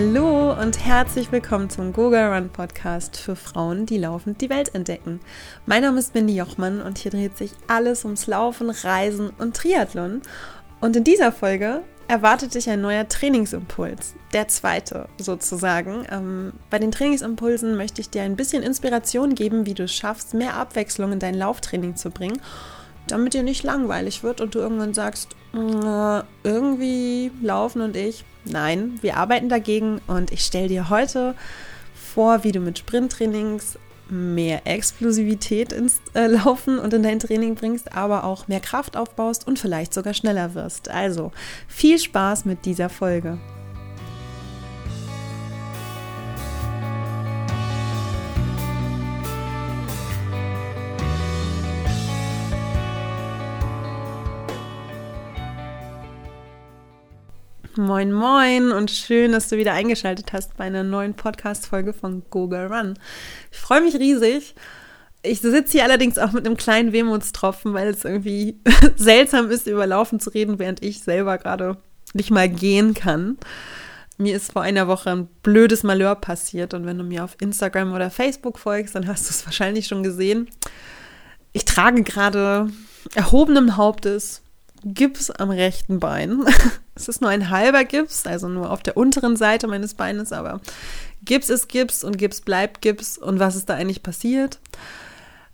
Hallo und herzlich willkommen zum Goga Run Podcast für Frauen, die laufend die Welt entdecken. Mein Name ist Mindy Jochmann und hier dreht sich alles ums Laufen, Reisen und Triathlon. Und in dieser Folge erwartet dich ein neuer Trainingsimpuls, der zweite sozusagen. Ähm, bei den Trainingsimpulsen möchte ich dir ein bisschen Inspiration geben, wie du es schaffst, mehr Abwechslung in dein Lauftraining zu bringen, damit dir nicht langweilig wird und du irgendwann sagst, äh, irgendwie laufen und ich. Nein, wir arbeiten dagegen und ich stelle dir heute vor, wie du mit Sprinttrainings mehr Explosivität ins äh, Laufen und in dein Training bringst, aber auch mehr Kraft aufbaust und vielleicht sogar schneller wirst. Also viel Spaß mit dieser Folge. Moin, moin und schön, dass du wieder eingeschaltet hast bei einer neuen Podcast-Folge von Google Run. Ich freue mich riesig. Ich sitze hier allerdings auch mit einem kleinen Wehmutstropfen, weil es irgendwie seltsam ist, über Laufen zu reden, während ich selber gerade nicht mal gehen kann. Mir ist vor einer Woche ein blödes Malheur passiert und wenn du mir auf Instagram oder Facebook folgst, dann hast du es wahrscheinlich schon gesehen. Ich trage gerade erhobenen Hauptes Gips am rechten Bein. es ist nur ein halber Gips, also nur auf der unteren Seite meines Beines, aber Gips ist Gips und Gips bleibt Gips. Und was ist da eigentlich passiert?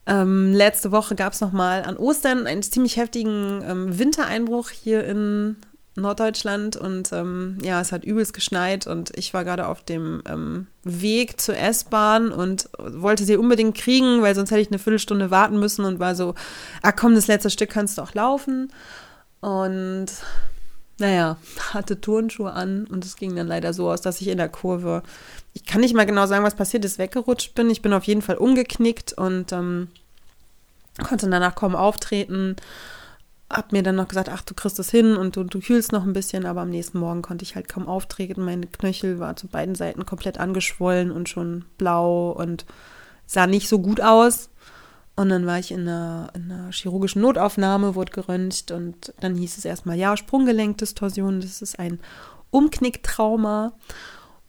Ähm, letzte Woche gab es nochmal an Ostern einen ziemlich heftigen ähm, Wintereinbruch hier in Norddeutschland und ähm, ja, es hat übelst geschneit und ich war gerade auf dem ähm, Weg zur S-Bahn und wollte sie unbedingt kriegen, weil sonst hätte ich eine Viertelstunde warten müssen und war so, ah komm, das letzte Stück kannst du auch laufen. Und naja, hatte Turnschuhe an und es ging dann leider so aus, dass ich in der Kurve, ich kann nicht mal genau sagen, was passiert ist, weggerutscht bin. Ich bin auf jeden Fall umgeknickt und ähm, konnte danach kaum auftreten. Hab mir dann noch gesagt, ach, du kriegst es hin und du, du kühlst noch ein bisschen, aber am nächsten Morgen konnte ich halt kaum auftreten. Meine Knöchel war zu beiden Seiten komplett angeschwollen und schon blau und sah nicht so gut aus. Und dann war ich in einer, in einer chirurgischen Notaufnahme, wurde geröntgt und dann hieß es erstmal, ja, Sprunggelenkdistorsion, das ist ein Umknicktrauma.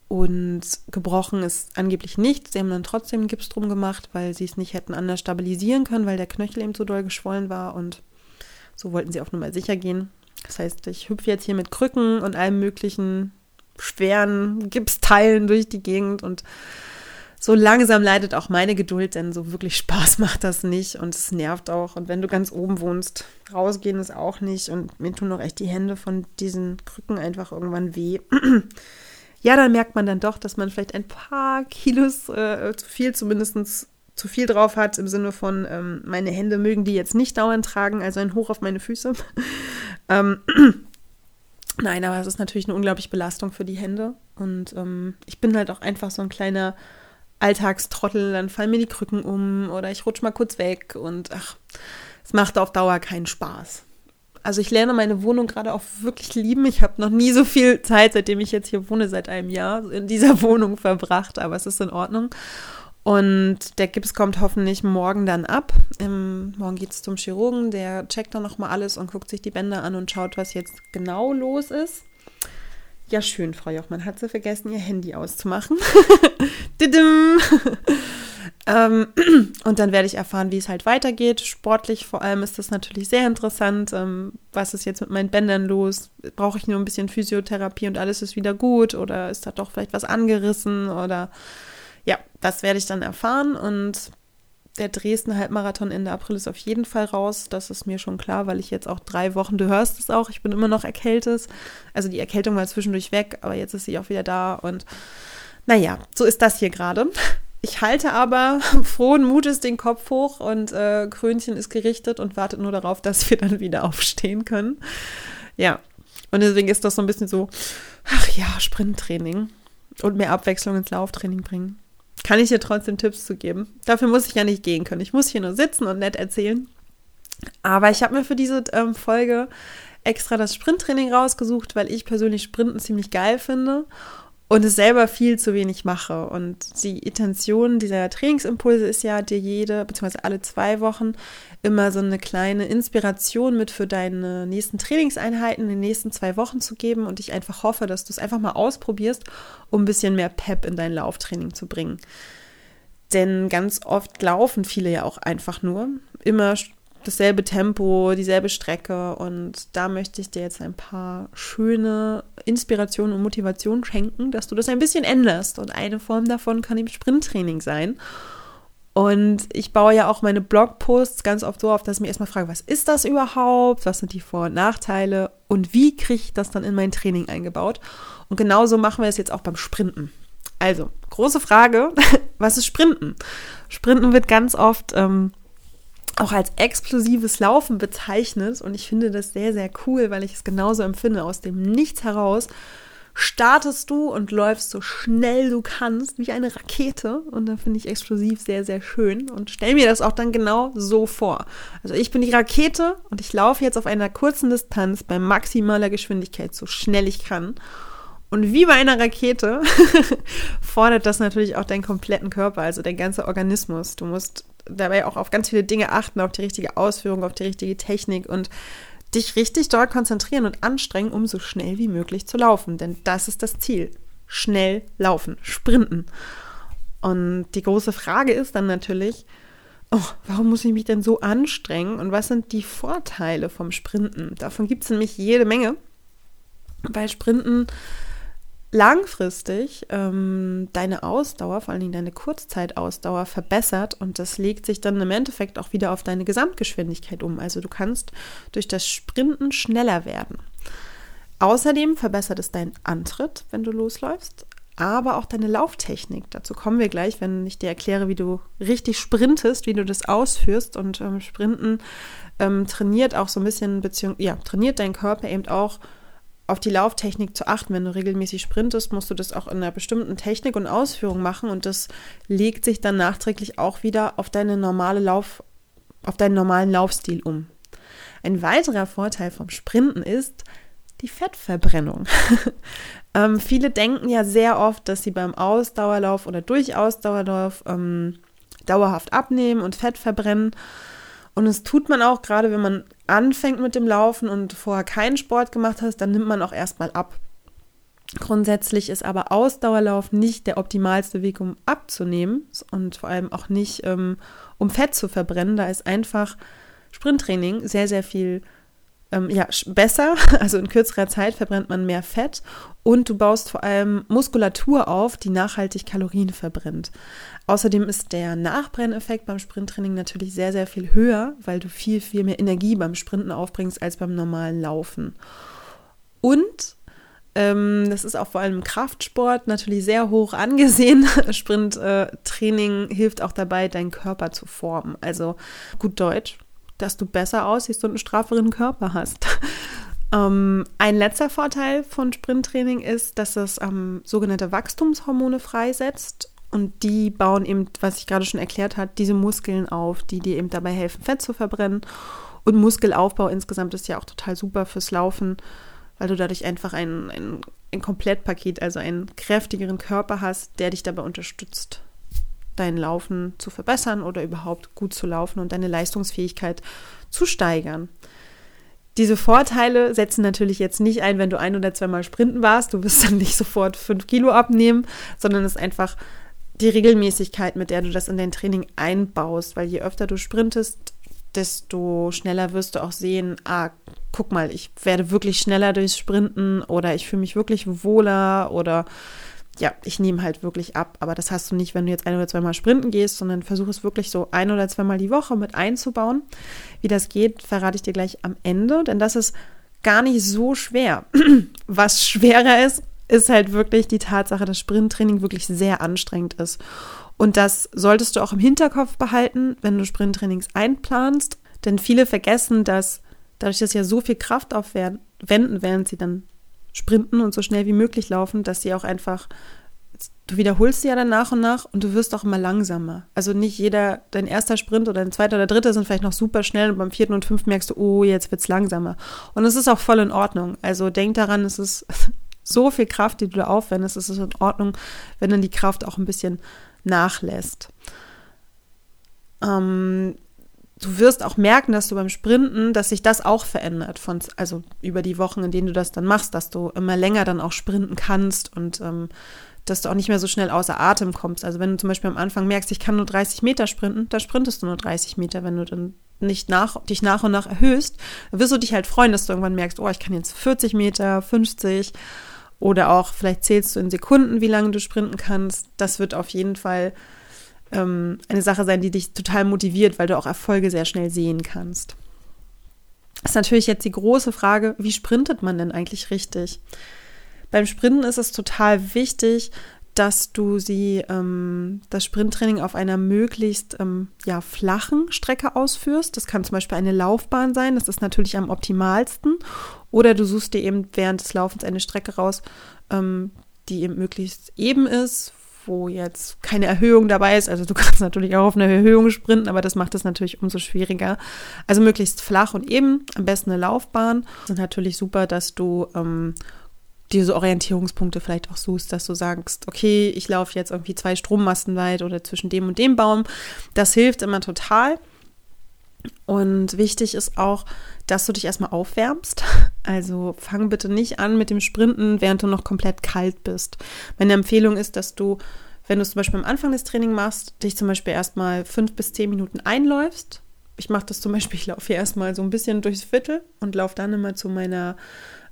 Und gebrochen ist angeblich nicht. Sie haben dann trotzdem einen Gips drum gemacht, weil sie es nicht hätten anders stabilisieren können, weil der Knöchel eben so doll geschwollen war. Und so wollten sie auf Nummer sicher gehen. Das heißt, ich hüpfe jetzt hier mit Krücken und allem möglichen schweren Gipsteilen durch die Gegend und so langsam leidet auch meine Geduld, denn so wirklich Spaß macht das nicht und es nervt auch. Und wenn du ganz oben wohnst, rausgehen ist auch nicht und mir tun auch echt die Hände von diesen Krücken einfach irgendwann weh. ja, dann merkt man dann doch, dass man vielleicht ein paar Kilos äh, zu viel, zumindest zu viel drauf hat, im Sinne von, ähm, meine Hände mögen die jetzt nicht dauernd tragen, also ein Hoch auf meine Füße. ähm, Nein, aber es ist natürlich eine unglaubliche Belastung für die Hände. Und ähm, ich bin halt auch einfach so ein kleiner Alltagstrottel, dann fallen mir die Krücken um oder ich rutsche mal kurz weg und ach, es macht auf Dauer keinen Spaß. Also ich lerne meine Wohnung gerade auch wirklich lieben. Ich habe noch nie so viel Zeit, seitdem ich jetzt hier wohne, seit einem Jahr, in dieser Wohnung verbracht, aber es ist in Ordnung. Und der Gips kommt hoffentlich morgen dann ab. Ähm, morgen geht es zum Chirurgen, der checkt dann nochmal alles und guckt sich die Bänder an und schaut, was jetzt genau los ist. Ja, schön, Frau Jochmann. Hat sie vergessen, ihr Handy auszumachen. ähm, und dann werde ich erfahren, wie es halt weitergeht. Sportlich vor allem ist das natürlich sehr interessant. Ähm, was ist jetzt mit meinen Bändern los? Brauche ich nur ein bisschen Physiotherapie und alles ist wieder gut? Oder ist da doch vielleicht was angerissen? Oder ja, das werde ich dann erfahren. Und der Dresden Halbmarathon Ende April ist auf jeden Fall raus. Das ist mir schon klar, weil ich jetzt auch drei Wochen, du hörst es auch, ich bin immer noch erkältet. Also die Erkältung war zwischendurch weg, aber jetzt ist sie auch wieder da. Und naja, so ist das hier gerade. Ich halte aber frohen Mutes den Kopf hoch und äh, Krönchen ist gerichtet und wartet nur darauf, dass wir dann wieder aufstehen können. Ja, und deswegen ist das so ein bisschen so, ach ja, Sprinttraining und mehr Abwechslung ins Lauftraining bringen kann ich dir trotzdem Tipps zu geben. Dafür muss ich ja nicht gehen können. Ich muss hier nur sitzen und nett erzählen. Aber ich habe mir für diese ähm, Folge extra das Sprinttraining rausgesucht, weil ich persönlich Sprinten ziemlich geil finde. Und es selber viel zu wenig mache. Und die Intention dieser Trainingsimpulse ist ja, dir jede, beziehungsweise alle zwei Wochen immer so eine kleine Inspiration mit für deine nächsten Trainingseinheiten in den nächsten zwei Wochen zu geben. Und ich einfach hoffe, dass du es einfach mal ausprobierst, um ein bisschen mehr Pep in dein Lauftraining zu bringen. Denn ganz oft laufen viele ja auch einfach nur. Immer dasselbe Tempo, dieselbe Strecke. Und da möchte ich dir jetzt ein paar schöne Inspirationen und Motivationen schenken, dass du das ein bisschen änderst. Und eine Form davon kann eben Sprinttraining sein. Und ich baue ja auch meine Blogposts ganz oft so auf, dass ich mir erstmal frage, was ist das überhaupt? Was sind die Vor- und Nachteile? Und wie kriege ich das dann in mein Training eingebaut? Und genauso machen wir es jetzt auch beim Sprinten. Also, große Frage, was ist Sprinten? Sprinten wird ganz oft ähm, auch als explosives Laufen bezeichnet und ich finde das sehr, sehr cool, weil ich es genauso empfinde. Aus dem Nichts heraus startest du und läufst so schnell du kannst, wie eine Rakete. Und da finde ich explosiv sehr, sehr schön und stell mir das auch dann genau so vor. Also ich bin die Rakete und ich laufe jetzt auf einer kurzen Distanz bei maximaler Geschwindigkeit, so schnell ich kann. Und wie bei einer Rakete fordert das natürlich auch deinen kompletten Körper, also dein ganzer Organismus. Du musst dabei auch auf ganz viele Dinge achten, auf die richtige Ausführung, auf die richtige Technik und dich richtig dort konzentrieren und anstrengen, um so schnell wie möglich zu laufen. Denn das ist das Ziel. Schnell laufen, sprinten. Und die große Frage ist dann natürlich, oh, warum muss ich mich denn so anstrengen und was sind die Vorteile vom Sprinten? Davon gibt es nämlich jede Menge. Bei Sprinten langfristig ähm, deine Ausdauer, vor allen Dingen deine Kurzzeitausdauer verbessert und das legt sich dann im Endeffekt auch wieder auf deine Gesamtgeschwindigkeit um. Also du kannst durch das Sprinten schneller werden. Außerdem verbessert es deinen Antritt, wenn du losläufst, aber auch deine Lauftechnik. Dazu kommen wir gleich, wenn ich dir erkläre, wie du richtig sprintest, wie du das ausführst. Und ähm, Sprinten ähm, trainiert auch so ein bisschen, beziehungsweise ja, trainiert deinen Körper eben auch auf die Lauftechnik zu achten. Wenn du regelmäßig sprintest, musst du das auch in einer bestimmten Technik und Ausführung machen und das legt sich dann nachträglich auch wieder auf deine normale Lauf, auf deinen normalen Laufstil um. Ein weiterer Vorteil vom Sprinten ist die Fettverbrennung. ähm, viele denken ja sehr oft, dass sie beim Ausdauerlauf oder durch Ausdauerlauf ähm, dauerhaft abnehmen und Fett verbrennen. Und das tut man auch, gerade wenn man anfängt mit dem Laufen und vorher keinen Sport gemacht hast, dann nimmt man auch erstmal ab. Grundsätzlich ist aber Ausdauerlauf nicht der optimalste Weg, um abzunehmen und vor allem auch nicht, ähm, um Fett zu verbrennen. Da ist einfach Sprinttraining sehr, sehr viel ähm, ja, besser. Also in kürzerer Zeit verbrennt man mehr Fett und du baust vor allem Muskulatur auf, die nachhaltig Kalorien verbrennt. Außerdem ist der Nachbrenneffekt beim Sprinttraining natürlich sehr, sehr viel höher, weil du viel, viel mehr Energie beim Sprinten aufbringst als beim normalen Laufen. Und ähm, das ist auch vor allem im Kraftsport natürlich sehr hoch angesehen. Sprinttraining äh, hilft auch dabei, deinen Körper zu formen. Also gut Deutsch, dass du besser aussiehst und einen strafferen Körper hast. ähm, ein letzter Vorteil von Sprinttraining ist, dass es ähm, sogenannte Wachstumshormone freisetzt. Und die bauen eben, was ich gerade schon erklärt habe, diese Muskeln auf, die dir eben dabei helfen, Fett zu verbrennen. Und Muskelaufbau insgesamt ist ja auch total super fürs Laufen, weil du dadurch einfach ein, ein, ein Komplettpaket, also einen kräftigeren Körper hast, der dich dabei unterstützt, dein Laufen zu verbessern oder überhaupt gut zu laufen und deine Leistungsfähigkeit zu steigern. Diese Vorteile setzen natürlich jetzt nicht ein, wenn du ein oder zweimal sprinten warst. Du wirst dann nicht sofort fünf Kilo abnehmen, sondern es ist einfach die Regelmäßigkeit, mit der du das in dein Training einbaust. Weil je öfter du sprintest, desto schneller wirst du auch sehen, ah, guck mal, ich werde wirklich schneller durchs Sprinten oder ich fühle mich wirklich wohler oder ja, ich nehme halt wirklich ab. Aber das hast du nicht, wenn du jetzt ein oder zweimal sprinten gehst, sondern versuche es wirklich so ein oder zweimal die Woche mit einzubauen. Wie das geht, verrate ich dir gleich am Ende, denn das ist gar nicht so schwer. Was schwerer ist, ist halt wirklich die Tatsache, dass Sprinttraining wirklich sehr anstrengend ist. Und das solltest du auch im Hinterkopf behalten, wenn du Sprinttrainings einplanst. Denn viele vergessen, dass dadurch, dass ja so viel Kraft aufwenden, während sie dann sprinten und so schnell wie möglich laufen, dass sie auch einfach, du wiederholst sie ja dann nach und nach und du wirst auch immer langsamer. Also nicht jeder, dein erster Sprint oder dein zweiter oder dritter sind vielleicht noch super schnell und beim vierten und fünften merkst du, oh, jetzt wird es langsamer. Und es ist auch voll in Ordnung. Also denk daran, es ist so viel Kraft, die du da aufwendest, ist es in Ordnung, wenn dann die Kraft auch ein bisschen nachlässt. Ähm, du wirst auch merken, dass du beim Sprinten, dass sich das auch verändert, von, also über die Wochen, in denen du das dann machst, dass du immer länger dann auch sprinten kannst und ähm, dass du auch nicht mehr so schnell außer Atem kommst. Also wenn du zum Beispiel am Anfang merkst, ich kann nur 30 Meter sprinten, dann sprintest du nur 30 Meter. Wenn du dann nicht nach, dich nach und nach erhöhst, wirst du dich halt freuen, dass du irgendwann merkst, oh, ich kann jetzt 40 Meter, 50 oder auch vielleicht zählst du in Sekunden, wie lange du sprinten kannst. Das wird auf jeden Fall ähm, eine Sache sein, die dich total motiviert, weil du auch Erfolge sehr schnell sehen kannst. Das ist natürlich jetzt die große Frage, wie sprintet man denn eigentlich richtig? Beim Sprinten ist es total wichtig, dass du sie, ähm, das Sprinttraining auf einer möglichst ähm, ja, flachen Strecke ausführst. Das kann zum Beispiel eine Laufbahn sein, das ist natürlich am optimalsten. Oder du suchst dir eben während des Laufens eine Strecke raus, ähm, die eben möglichst eben ist, wo jetzt keine Erhöhung dabei ist. Also du kannst natürlich auch auf eine Erhöhung sprinten, aber das macht es natürlich umso schwieriger. Also möglichst flach und eben, am besten eine Laufbahn. Das ist natürlich super, dass du ähm, diese Orientierungspunkte vielleicht auch suchst, dass du sagst, okay, ich laufe jetzt irgendwie zwei Strommasten weit oder zwischen dem und dem Baum. Das hilft immer total. Und wichtig ist auch, dass du dich erstmal aufwärmst. Also fang bitte nicht an mit dem Sprinten, während du noch komplett kalt bist. Meine Empfehlung ist, dass du, wenn du es zum Beispiel am Anfang des Trainings machst, dich zum Beispiel erstmal fünf bis zehn Minuten einläufst. Ich mache das zum Beispiel, ich laufe hier erstmal so ein bisschen durchs Viertel und laufe dann immer zu meiner,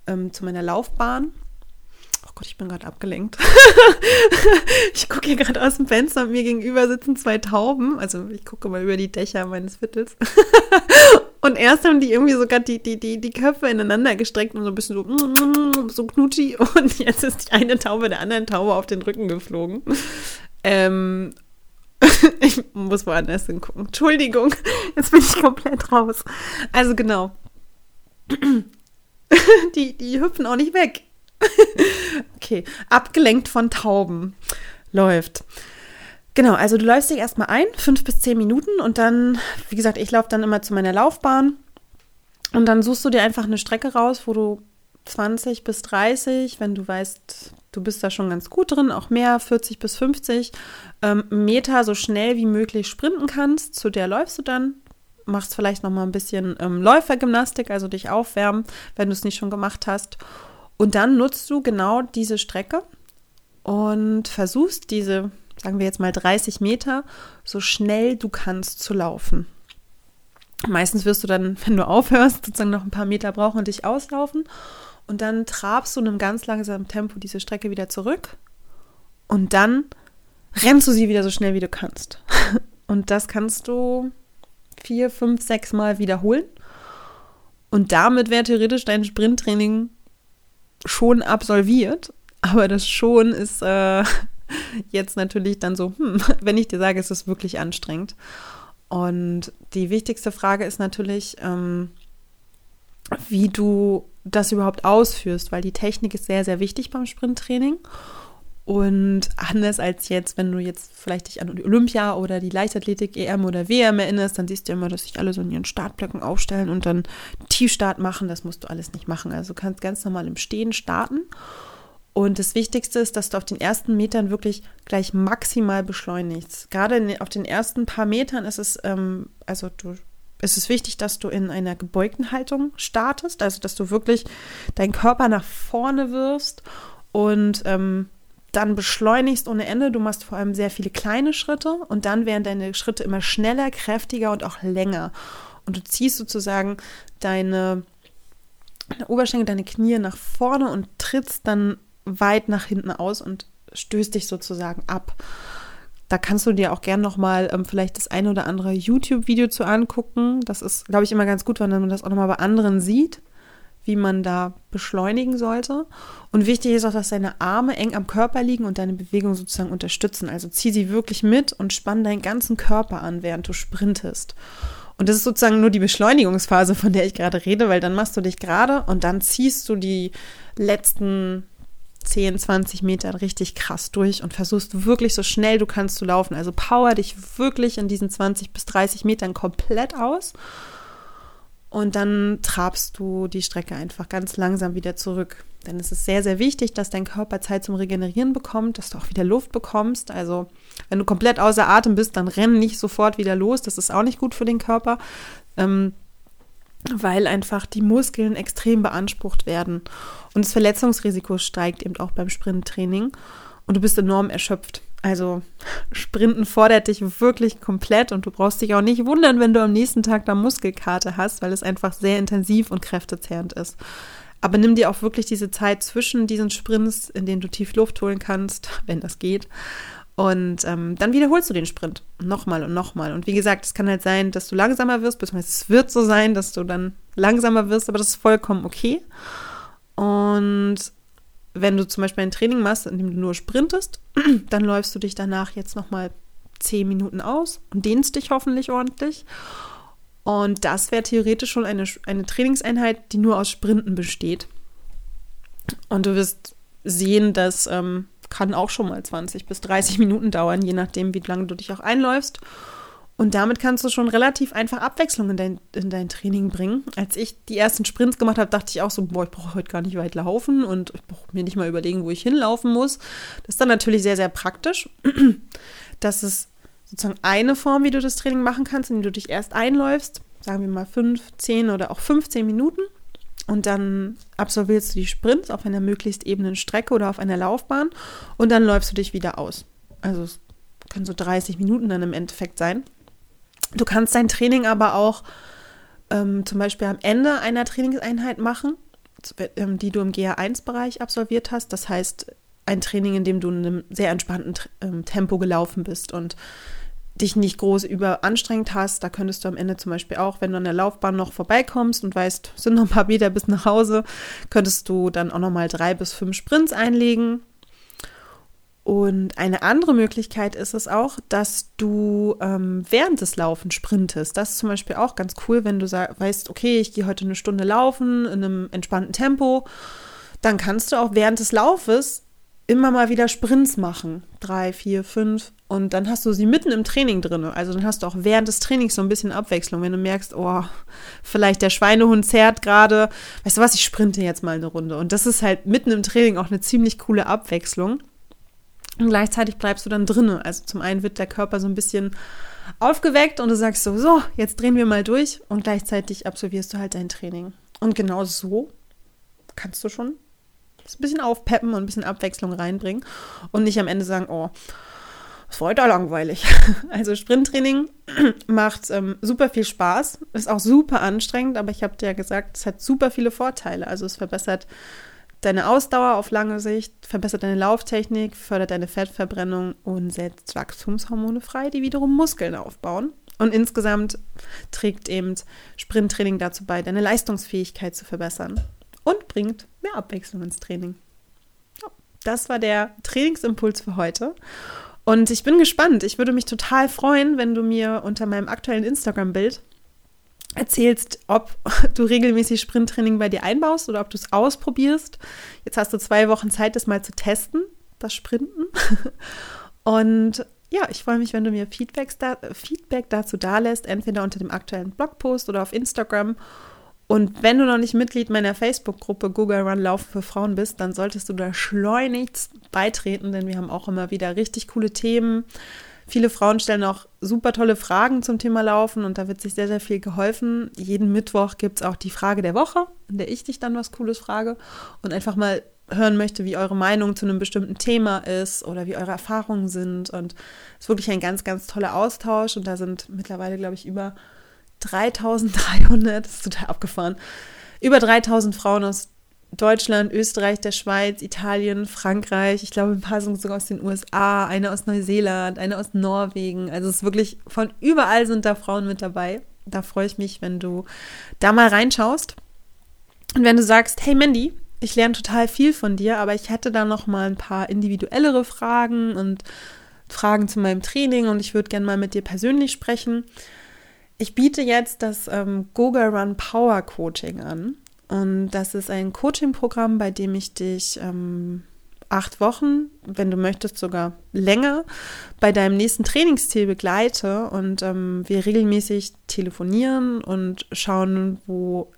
ähm, zu meiner Laufbahn Oh Gott, ich bin gerade abgelenkt. ich gucke hier gerade aus dem Fenster und mir gegenüber sitzen zwei Tauben. Also ich gucke mal über die Dächer meines Viertels. und erst haben die irgendwie sogar die, die, die, die Köpfe ineinander gestreckt und so ein bisschen so, so knutschi. Und jetzt ist die eine Taube der anderen Taube auf den Rücken geflogen. Ähm, ich muss woanders hingucken. Entschuldigung, jetzt bin ich komplett raus. Also genau. die, die hüpfen auch nicht weg. okay, abgelenkt von Tauben läuft. Genau, also du läufst dich erstmal ein, fünf bis zehn Minuten und dann, wie gesagt, ich laufe dann immer zu meiner Laufbahn und dann suchst du dir einfach eine Strecke raus, wo du 20 bis 30, wenn du weißt, du bist da schon ganz gut drin, auch mehr, 40 bis 50 ähm, Meter so schnell wie möglich sprinten kannst. Zu der läufst du dann, machst vielleicht noch mal ein bisschen ähm, Läufergymnastik, also dich aufwärmen, wenn du es nicht schon gemacht hast. Und dann nutzt du genau diese Strecke und versuchst diese, sagen wir jetzt mal 30 Meter, so schnell du kannst zu laufen. Meistens wirst du dann, wenn du aufhörst, sozusagen noch ein paar Meter brauchen und dich auslaufen. Und dann trabst du in einem ganz langsamen Tempo diese Strecke wieder zurück. Und dann rennst du sie wieder so schnell wie du kannst. Und das kannst du vier, fünf, sechs Mal wiederholen. Und damit wäre theoretisch dein Sprinttraining schon absolviert, aber das schon ist äh, jetzt natürlich dann so, hm, wenn ich dir sage, es ist wirklich anstrengend. Und die wichtigste Frage ist natürlich, ähm, wie du das überhaupt ausführst, weil die Technik ist sehr, sehr wichtig beim Sprinttraining. Und anders als jetzt, wenn du jetzt vielleicht dich an die Olympia oder die Leichtathletik EM oder WM erinnerst, dann siehst du immer, dass sich alle so in ihren Startblöcken aufstellen und dann Tiefstart machen. Das musst du alles nicht machen. Also du kannst ganz normal im Stehen starten. Und das Wichtigste ist, dass du auf den ersten Metern wirklich gleich maximal beschleunigst. Gerade auf den ersten paar Metern ist es, ähm, also du, ist es wichtig, dass du in einer gebeugten Haltung startest, also dass du wirklich deinen Körper nach vorne wirfst und ähm, dann beschleunigst ohne Ende. Du machst vor allem sehr viele kleine Schritte und dann werden deine Schritte immer schneller, kräftiger und auch länger. Und du ziehst sozusagen deine, deine Oberschenkel, deine Knie nach vorne und trittst dann weit nach hinten aus und stößt dich sozusagen ab. Da kannst du dir auch gern nochmal ähm, vielleicht das eine oder andere YouTube-Video zu angucken. Das ist, glaube ich, immer ganz gut, wenn man das auch nochmal bei anderen sieht wie man da beschleunigen sollte. Und wichtig ist auch, dass deine Arme eng am Körper liegen und deine Bewegung sozusagen unterstützen. Also zieh sie wirklich mit und spann deinen ganzen Körper an, während du sprintest. Und das ist sozusagen nur die Beschleunigungsphase, von der ich gerade rede, weil dann machst du dich gerade und dann ziehst du die letzten 10, 20 Meter richtig krass durch und versuchst wirklich so schnell du kannst zu laufen. Also power dich wirklich in diesen 20 bis 30 Metern komplett aus Und dann trabst du die Strecke einfach ganz langsam wieder zurück. Denn es ist sehr, sehr wichtig, dass dein Körper Zeit zum Regenerieren bekommt, dass du auch wieder Luft bekommst. Also wenn du komplett außer Atem bist, dann renn nicht sofort wieder los. Das ist auch nicht gut für den Körper, ähm, weil einfach die Muskeln extrem beansprucht werden. Und das Verletzungsrisiko steigt eben auch beim Sprinttraining. Und du bist enorm erschöpft. Also Sprinten fordert dich wirklich komplett und du brauchst dich auch nicht wundern, wenn du am nächsten Tag da Muskelkarte hast, weil es einfach sehr intensiv und kräftezehrend ist. Aber nimm dir auch wirklich diese Zeit zwischen diesen Sprints, in denen du tief Luft holen kannst, wenn das geht. Und ähm, dann wiederholst du den Sprint nochmal und nochmal. Und wie gesagt, es kann halt sein, dass du langsamer wirst, beziehungsweise es wird so sein, dass du dann langsamer wirst, aber das ist vollkommen okay. Und wenn du zum Beispiel ein Training machst, in dem du nur sprintest, dann läufst du dich danach jetzt nochmal zehn Minuten aus und dehnst dich hoffentlich ordentlich. Und das wäre theoretisch schon eine, eine Trainingseinheit, die nur aus Sprinten besteht. Und du wirst sehen, das ähm, kann auch schon mal 20 bis 30 Minuten dauern, je nachdem, wie lange du dich auch einläufst. Und damit kannst du schon relativ einfach Abwechslung in dein, in dein Training bringen. Als ich die ersten Sprints gemacht habe, dachte ich auch so, boah, ich brauche heute gar nicht weit laufen und ich brauche mir nicht mal überlegen, wo ich hinlaufen muss. Das ist dann natürlich sehr, sehr praktisch. Das ist sozusagen eine Form, wie du das Training machen kannst, indem du dich erst einläufst, sagen wir mal fünf, zehn oder auch 15 Minuten. Und dann absolvierst du die Sprints auf einer möglichst ebenen Strecke oder auf einer Laufbahn und dann läufst du dich wieder aus. Also es können so 30 Minuten dann im Endeffekt sein. Du kannst dein Training aber auch ähm, zum Beispiel am Ende einer Trainingseinheit machen, ähm, die du im GA1-Bereich absolviert hast. Das heißt, ein Training, in dem du in einem sehr entspannten ähm, Tempo gelaufen bist und dich nicht groß überanstrengt hast. Da könntest du am Ende zum Beispiel auch, wenn du an der Laufbahn noch vorbeikommst und weißt, sind noch ein paar Meter bis nach Hause, könntest du dann auch noch mal drei bis fünf Sprints einlegen und eine andere Möglichkeit ist es auch, dass du ähm, während des Laufens sprintest. Das ist zum Beispiel auch ganz cool, wenn du weißt, okay, ich gehe heute eine Stunde laufen in einem entspannten Tempo. Dann kannst du auch während des Laufes immer mal wieder Sprints machen. Drei, vier, fünf. Und dann hast du sie mitten im Training drin. Also dann hast du auch während des Trainings so ein bisschen Abwechslung. Wenn du merkst, oh, vielleicht der Schweinehund zerrt gerade. Weißt du was, ich sprinte jetzt mal eine Runde. Und das ist halt mitten im Training auch eine ziemlich coole Abwechslung. Und gleichzeitig bleibst du dann drinnen. Also zum einen wird der Körper so ein bisschen aufgeweckt und du sagst so, so, jetzt drehen wir mal durch und gleichzeitig absolvierst du halt dein Training. Und genau so kannst du schon ein bisschen aufpeppen und ein bisschen Abwechslung reinbringen und nicht am Ende sagen, oh, das war heute langweilig. Also Sprinttraining macht ähm, super viel Spaß, ist auch super anstrengend, aber ich habe dir ja gesagt, es hat super viele Vorteile. Also es verbessert deine Ausdauer auf lange Sicht, verbessert deine Lauftechnik, fördert deine Fettverbrennung und setzt Wachstumshormone frei, die wiederum Muskeln aufbauen. Und insgesamt trägt eben Sprinttraining dazu bei, deine Leistungsfähigkeit zu verbessern und bringt mehr Abwechslung ins Training. Das war der Trainingsimpuls für heute. Und ich bin gespannt. Ich würde mich total freuen, wenn du mir unter meinem aktuellen Instagram-Bild erzählst, ob du regelmäßig Sprinttraining bei dir einbaust oder ob du es ausprobierst. Jetzt hast du zwei Wochen Zeit, das mal zu testen, das Sprinten. Und ja, ich freue mich, wenn du mir Feedbacks da, Feedback dazu dalässt, entweder unter dem aktuellen Blogpost oder auf Instagram. Und wenn du noch nicht Mitglied meiner Facebook-Gruppe Google Run Laufen für Frauen bist, dann solltest du da schleunigst beitreten, denn wir haben auch immer wieder richtig coole Themen Viele Frauen stellen auch super tolle Fragen zum Thema Laufen und da wird sich sehr, sehr viel geholfen. Jeden Mittwoch gibt es auch die Frage der Woche, in der ich dich dann was Cooles frage und einfach mal hören möchte, wie eure Meinung zu einem bestimmten Thema ist oder wie eure Erfahrungen sind. Und es ist wirklich ein ganz, ganz toller Austausch und da sind mittlerweile, glaube ich, über 3300, das ist total abgefahren, über 3000 Frauen aus Deutschland, Österreich, der Schweiz, Italien, Frankreich. Ich glaube, ein paar sind sogar aus den USA, eine aus Neuseeland, eine aus Norwegen. Also es ist wirklich von überall sind da Frauen mit dabei. Da freue ich mich, wenn du da mal reinschaust. Und wenn du sagst, hey Mandy, ich lerne total viel von dir, aber ich hätte da noch mal ein paar individuellere Fragen und Fragen zu meinem Training und ich würde gerne mal mit dir persönlich sprechen. Ich biete jetzt das ähm, Goga Run Power Coaching an. Und das ist ein Coaching-Programm, bei dem ich dich ähm, acht Wochen, wenn du möchtest sogar länger, bei deinem nächsten Trainingsziel begleite und ähm, wir regelmäßig telefonieren und schauen, wo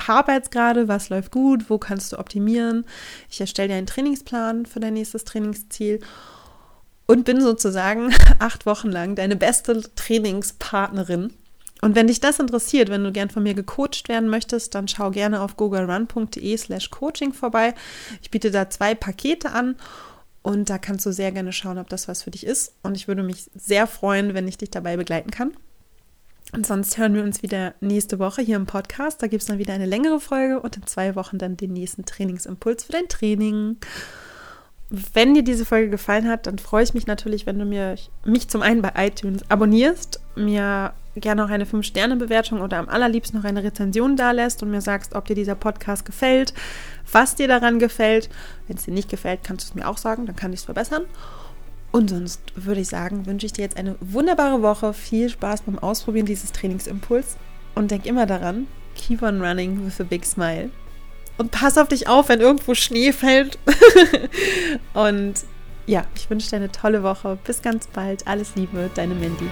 hapert es gerade, was läuft gut, wo kannst du optimieren. Ich erstelle dir einen Trainingsplan für dein nächstes Trainingsziel und bin sozusagen acht Wochen lang deine beste Trainingspartnerin und wenn dich das interessiert, wenn du gern von mir gecoacht werden möchtest, dann schau gerne auf googlerun.de slash coaching vorbei. Ich biete da zwei Pakete an und da kannst du sehr gerne schauen, ob das was für dich ist. Und ich würde mich sehr freuen, wenn ich dich dabei begleiten kann. Und sonst hören wir uns wieder nächste Woche hier im Podcast. Da gibt es dann wieder eine längere Folge und in zwei Wochen dann den nächsten Trainingsimpuls für dein Training. Wenn dir diese Folge gefallen hat, dann freue ich mich natürlich, wenn du mir mich zum einen bei iTunes abonnierst, mir gerne auch eine 5-Sterne-Bewertung oder am allerliebsten noch eine Rezension da lässt und mir sagst, ob dir dieser Podcast gefällt, was dir daran gefällt. Wenn es dir nicht gefällt, kannst du es mir auch sagen, dann kann ich es verbessern. Und sonst würde ich sagen, wünsche ich dir jetzt eine wunderbare Woche, viel Spaß beim Ausprobieren dieses Trainingsimpuls und denk immer daran, keep on running with a big smile. Und pass auf dich auf, wenn irgendwo Schnee fällt. und ja, ich wünsche dir eine tolle Woche. Bis ganz bald. Alles Liebe, deine Mandy.